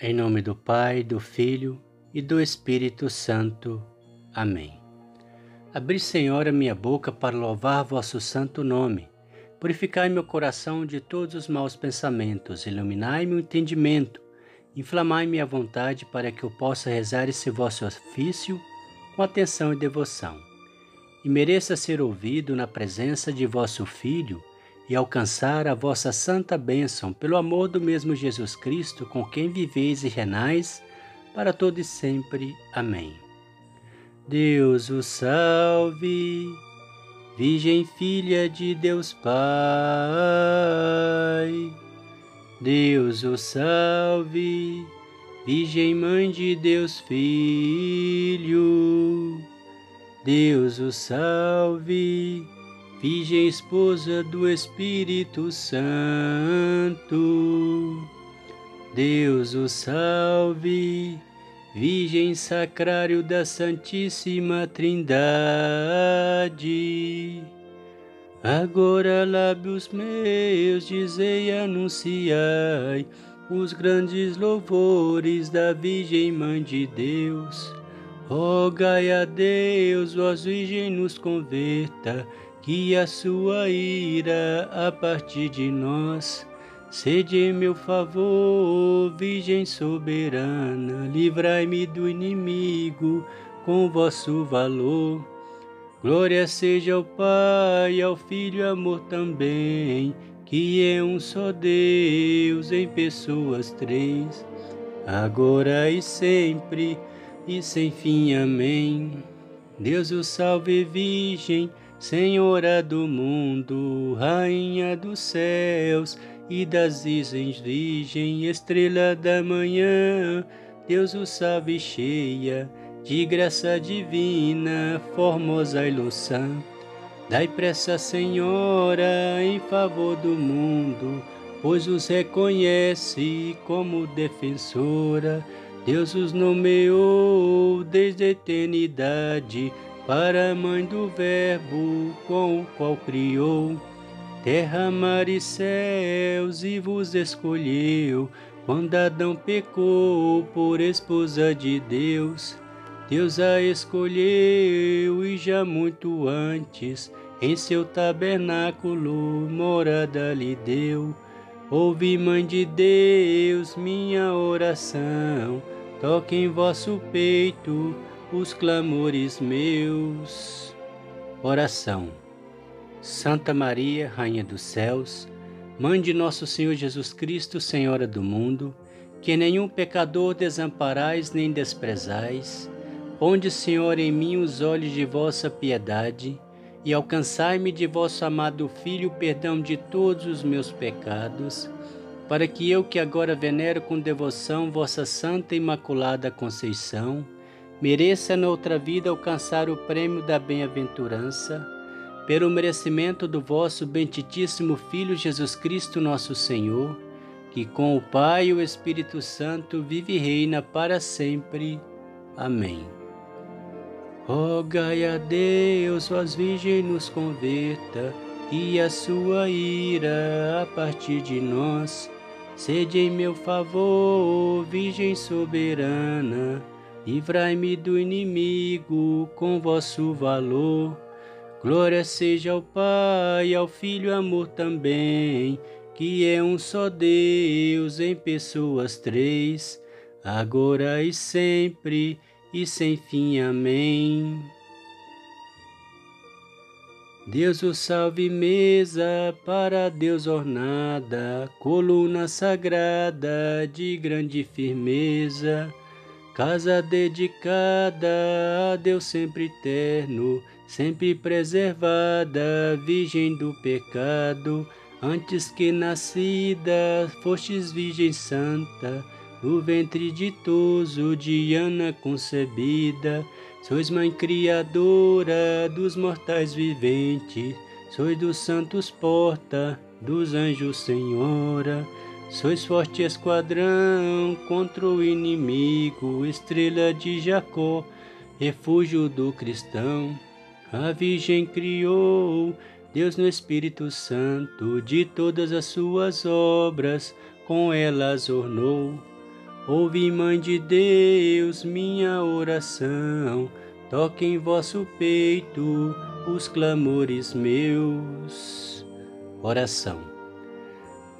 Em nome do Pai, do Filho e do Espírito Santo. Amém. Abri, Senhor, a minha boca para louvar vosso santo nome. Purificai meu coração de todos os maus pensamentos, iluminai meu entendimento, inflamai minha vontade para que eu possa rezar esse vosso ofício com atenção e devoção, e mereça ser ouvido na presença de vosso Filho e alcançar a vossa santa bênção pelo amor do mesmo Jesus Cristo, com quem viveis e renais, para todo e sempre. Amém. Deus o salve, Virgem Filha de Deus Pai. Deus o salve, Virgem Mãe de Deus Filho. Deus o salve, Virgem esposa do Espírito Santo, Deus o salve, Virgem sacrário da Santíssima Trindade. Agora, lábios meus, dizei anunciai os grandes louvores da Virgem Mãe de Deus. Rogai a Deus, vós Virgem, nos converta que a sua ira a partir de nós. Sede em meu favor, Virgem soberana, livrai-me do inimigo com vosso valor. Glória seja ao Pai, ao Filho amor também, que é um só Deus em pessoas três, agora e sempre e sem fim. Amém. Deus o salve, Virgem Senhora do mundo, Rainha dos céus e das isens virgem, estrela da manhã, Deus o salve cheia de graça divina, formosa ilusão. Dai pressa, Senhora, em favor do mundo, pois os reconhece como defensora. Deus os nomeou desde a eternidade para a mãe do Verbo com o qual criou terra, mar e céus e vos escolheu quando Adão pecou por esposa de Deus. Deus a escolheu e já muito antes em seu tabernáculo morada lhe deu. Ouve, Mãe de Deus, minha oração, toque em vosso peito os clamores meus. Oração. Santa Maria, Rainha dos Céus, Mãe de nosso Senhor Jesus Cristo, Senhora do mundo, que nenhum pecador desamparais nem desprezais, ponde, Senhor, em mim os olhos de vossa piedade e alcançai-me de vosso amado Filho o perdão de todos os meus pecados, para que eu, que agora venero com devoção vossa Santa Imaculada Conceição, mereça noutra vida alcançar o prêmio da bem-aventurança, pelo merecimento do vosso benditíssimo Filho Jesus Cristo, nosso Senhor, que com o Pai e o Espírito Santo vive e reina para sempre. Amém. Rogai a Deus, vós Virgem, nos converta, e a sua ira a partir de nós. Sede em meu favor, Virgem soberana, livrai-me do inimigo com vosso valor. Glória seja ao Pai, ao Filho, amor também, que é um só Deus em pessoas três, agora e sempre e sem fim. Amém. Deus o salve mesa para Deus ornada, coluna sagrada de grande firmeza Casa dedicada a Deus sempre eterno, sempre preservada, virgem do pecado, antes que nascida, fostes virgem santa, no ventre ditoso de Ana concebida, sois mãe criadora dos mortais viventes, sois dos santos porta, dos anjos senhora, Sois forte esquadrão contra o inimigo, estrela de Jacó, refúgio do cristão. A Virgem criou Deus no Espírito Santo, de todas as suas obras, com elas ornou. Ouve, Mãe de Deus, minha oração, toque em vosso peito os clamores meus. Oração.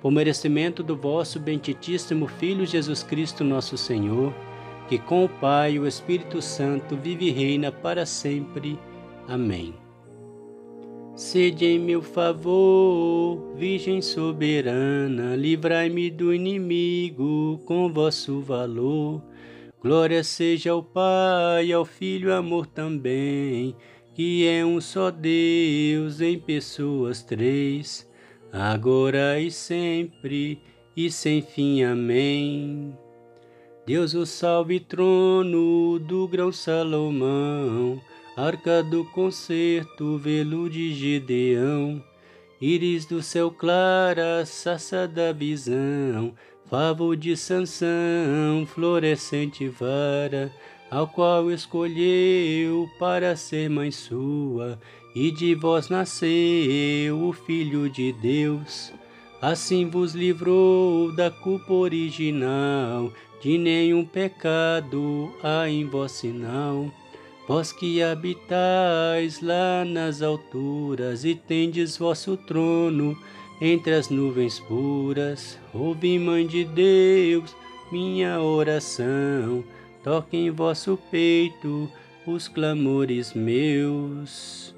por merecimento do vosso benditíssimo Filho Jesus Cristo, nosso Senhor, que com o Pai e o Espírito Santo vive e reina para sempre. Amém. Sede em meu favor, Virgem soberana, livrai-me do inimigo com vosso valor. Glória seja ao Pai, ao Filho, amor também, que é um só Deus em pessoas três, agora e sempre e sem fim. Amém. Deus o salve, trono do grão Salomão, arca do concerto, velo de Gedeão, íris do céu clara, saça da visão, Favo de Sansão, florescente vara, ao qual escolheu para ser mãe sua, e de vós nasceu o Filho de Deus. Assim vos livrou da culpa original, de nenhum pecado há em vós sinal. Vós que habitais lá nas alturas e tendes vosso trono entre as nuvens puras, ouvi, Mãe de Deus, minha oração, toque em vosso peito os clamores meus.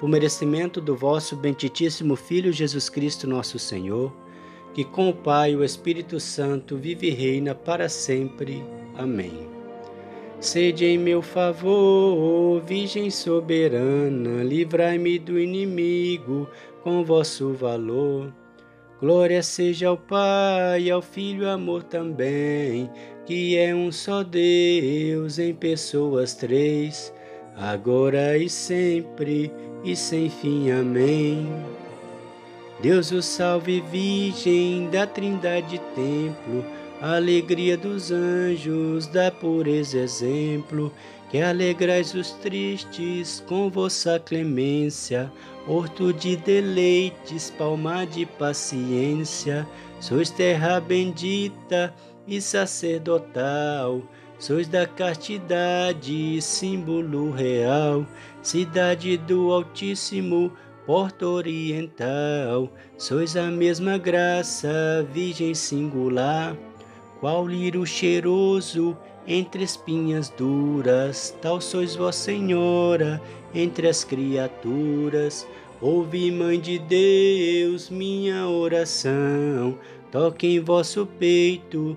por merecimento do vosso benditíssimo Filho Jesus Cristo, nosso Senhor, que com o Pai e o Espírito Santo vive e reina para sempre. Amém. Sede em meu favor, Virgem soberana, livrai-me do inimigo com vosso valor. Glória seja ao Pai, ao Filho, amor também, que é um só Deus em pessoas três, agora e sempre e sem fim. Amém. Deus o salve, Virgem da Trindade Templo alegria dos anjos, da pureza exemplo, que alegrais os tristes com vossa clemência, horto de deleites, palma de paciência, sois terra bendita e sacerdotal, sois da castidade, símbolo real, cidade do Altíssimo, porta oriental, sois a mesma graça, virgem singular, qual lírio cheiroso entre espinhas duras, tal sois vós, Senhora, entre as criaturas. Ouvi, Mãe de Deus, minha oração, toque em vosso peito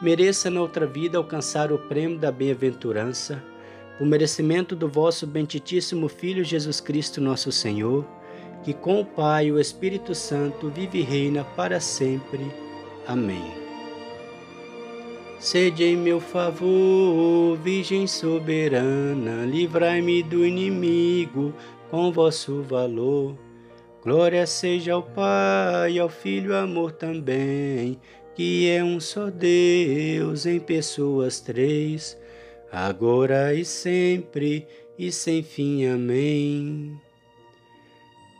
mereça na outra vida alcançar o prêmio da bem-aventurança, por merecimento do vosso benditíssimo Filho Jesus Cristo, nosso Senhor, que com o Pai e o Espírito Santo vive e reina para sempre. Amém. Sede em meu favor, Virgem soberana, livrai-me do inimigo com vosso valor. Glória seja ao Pai, ao Filho, amor também, que é um só Deus em pessoas três, agora e sempre e sem fim. Amém.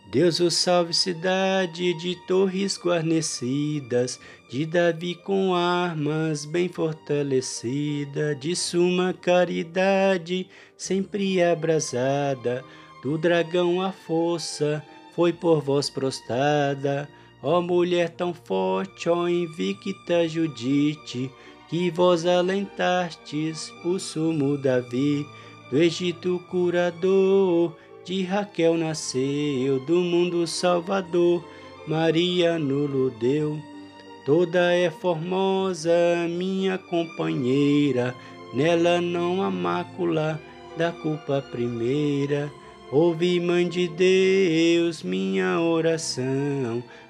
Deus o salve, cidade de torres guarnecidas, de Davi com armas bem fortalecida, de suma caridade sempre abrasada, do dragão a força foi por vós prostrada. Ó mulher tão forte, ó invicta Judite, que vós alentastes o sumo Davi, do Egito curador, de Raquel nasceu, do mundo salvador, Maria nulo deu. Toda é formosa, minha companheira, nela não há mácula da culpa primeira. Ouve, Mãe de Deus, minha oração,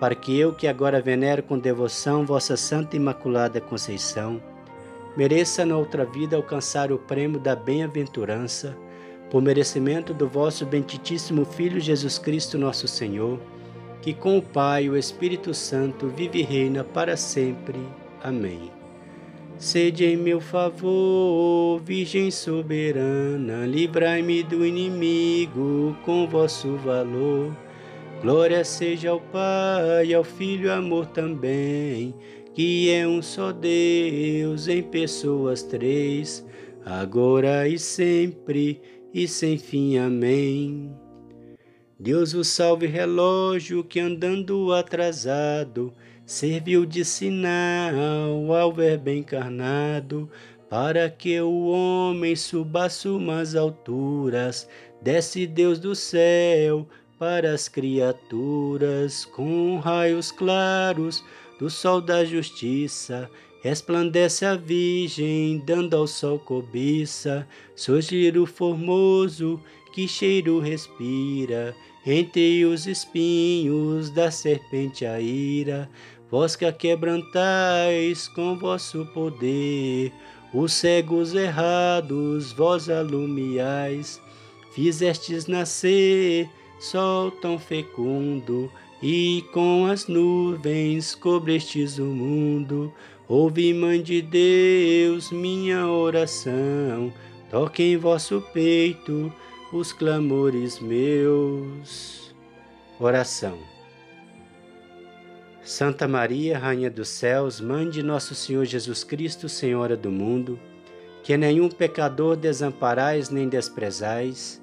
para que eu, que agora venero com devoção vossa Santa Imaculada Conceição, mereça na outra vida alcançar o prêmio da bem-aventurança, por merecimento do vosso benditíssimo Filho Jesus Cristo, nosso Senhor que com o Pai e o Espírito Santo vive e reina para sempre. Amém. Sede em meu favor, Virgem soberana, livrai-me do inimigo com vosso valor. Glória seja ao Pai, ao Filho amor também, que é um só Deus em pessoas três, agora e sempre e sem fim. Amém. Deus o salve, relógio que andando atrasado serviu de sinal ao Verbo encarnado, para que o homem suba sumas alturas. Desce Deus do céu para as criaturas, com raios claros. Do sol da justiça. Resplandece a Virgem, dando ao sol cobiça, surgir formoso que cheiro respira, entre os espinhos da serpente a ira, vós que a quebrantais com vosso poder, os cegos errados vós alumiais, fizestes nascer sol tão fecundo, e com as nuvens cobrestes o mundo. Ouve, Mãe de Deus, minha oração, toque em vosso peito os clamores meus. Oração. Santa Maria, Rainha dos Céus, Mãe de Nosso Senhor Jesus Cristo, Senhora do mundo, que nenhum pecador desamparais nem desprezais,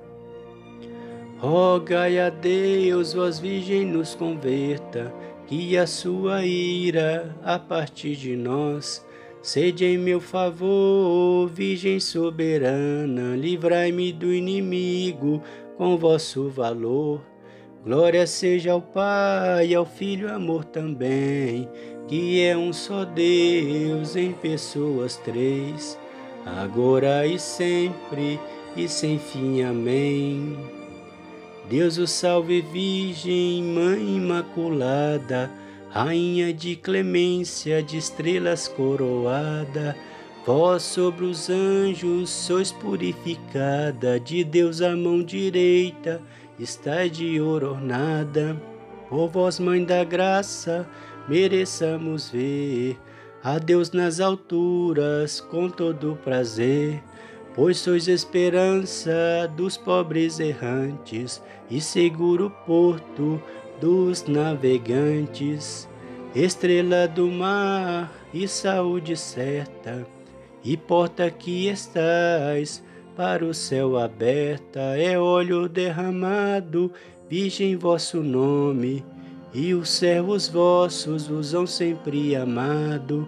Rogai a Deus, vós Virgem, nos converta, que a sua ira a partir de nós. Sede em meu favor, Virgem soberana, livrai-me do inimigo com vosso valor. Glória seja ao Pai, ao Filho, amor também, que é um só Deus em pessoas três, agora e sempre e sem fim. Amém. Deus o salve, Virgem, Mãe Imaculada, Rainha de clemência, de estrelas coroada, Vós sobre os anjos sois purificada, de Deus a mão direita está de ouro ornada. Por vós, Mãe da Graça, mereçamos ver a Deus nas alturas com todo prazer. Pois sois esperança dos pobres errantes e seguro porto dos navegantes, estrela do mar e saúde certa e porta que estás para o céu aberta, é óleo derramado, Virgem vosso nome, e os servos vossos vos hão sempre amado.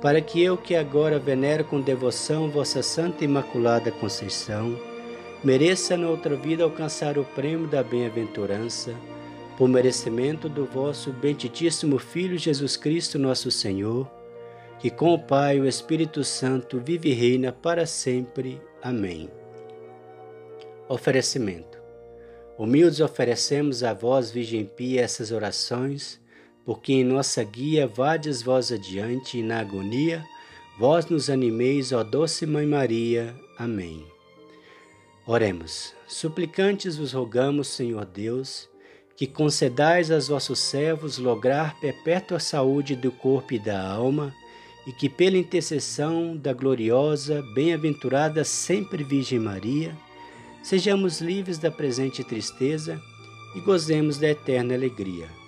para que eu, que agora venero com devoção vossa Santa Imaculada Conceição, mereça na outra vida alcançar o prêmio da bem-aventurança por merecimento do vosso benditíssimo Filho Jesus Cristo, nosso Senhor, que com o Pai e o Espírito Santo vive e reina para sempre. Amém. Oferecimento. Humildes oferecemos a vós, Virgem Pia, essas orações, porque em nossa guia vades vós adiante e na agonia, vós nos animeis, ó doce Mãe Maria. Amém. Oremos. Suplicantes vos rogamos, Senhor Deus, que concedais aos vossos servos lograr perpétua saúde do corpo e da alma, e que pela intercessão da gloriosa, bem-aventurada sempre Virgem Maria, sejamos livres da presente tristeza e gozemos da eterna alegria.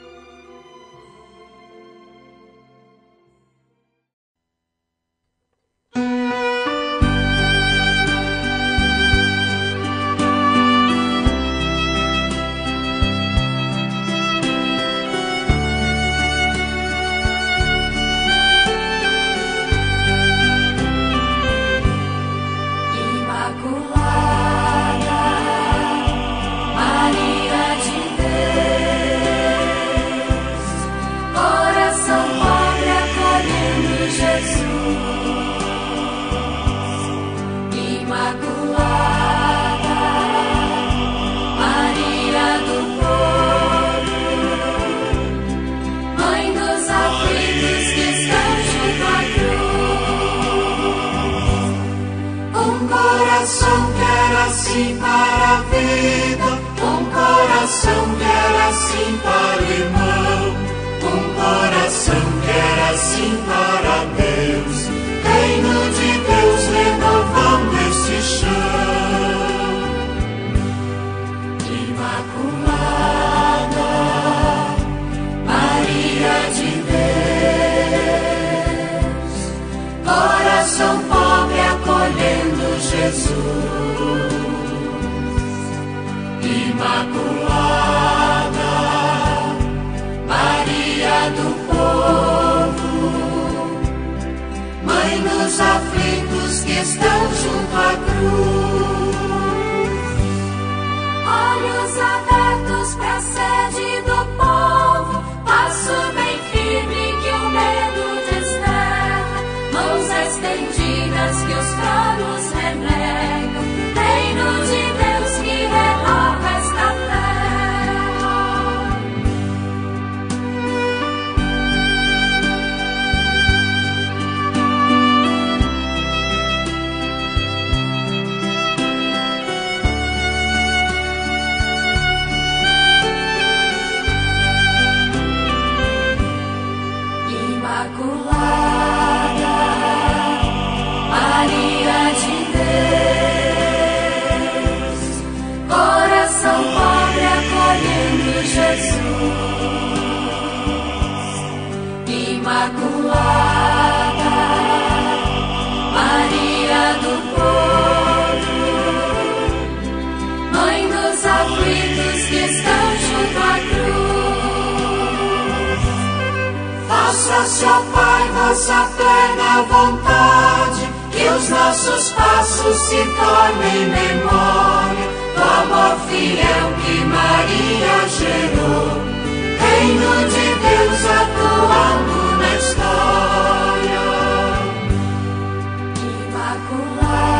Assim para a vida, um coração quer assim para o irmão, um coração quer assim para Deus, reino de Deus renovando este chão. Imaculada, Maria de Deus, coração pobre acolhendo Jesus. Imaculada, Maria do povo, Mãe dos aflitos que estão junto à cruz, olhos abertos para a sede do povo, passo bem firme que o medo desterra, mãos estendidas que os Jesus. Imaculada, Maria do povo, Mãe dos aflitos que estão junto à cruz. Faça-se, ó Pai, vossa plena vontade, que os nossos passos se tornem memória amor, fiel que Maria gerou, Reino de Deus atuando na história. Imaculada.